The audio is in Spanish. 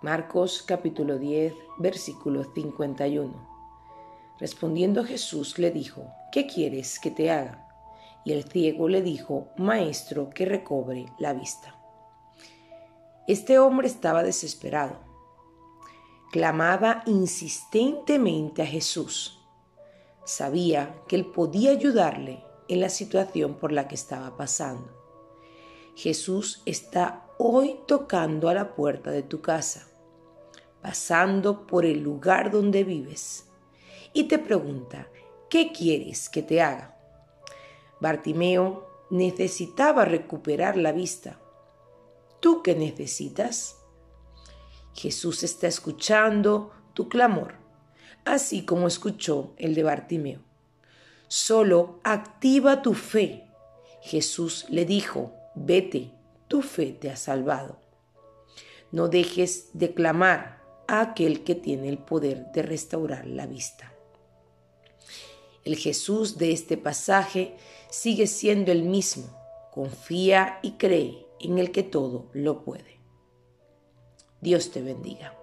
Marcos capítulo 10, versículo 51. Respondiendo Jesús le dijo, ¿qué quieres que te haga? Y el ciego le dijo, Maestro, que recobre la vista. Este hombre estaba desesperado. Clamaba insistentemente a Jesús. Sabía que él podía ayudarle en la situación por la que estaba pasando. Jesús está hoy tocando a la puerta de tu casa, pasando por el lugar donde vives y te pregunta, ¿qué quieres que te haga? Bartimeo necesitaba recuperar la vista. ¿Tú qué necesitas? Jesús está escuchando tu clamor, así como escuchó el de Bartimeo. Solo activa tu fe. Jesús le dijo, vete, tu fe te ha salvado. No dejes de clamar a aquel que tiene el poder de restaurar la vista. El Jesús de este pasaje sigue siendo el mismo. Confía y cree en el que todo lo puede. Dios te bendiga.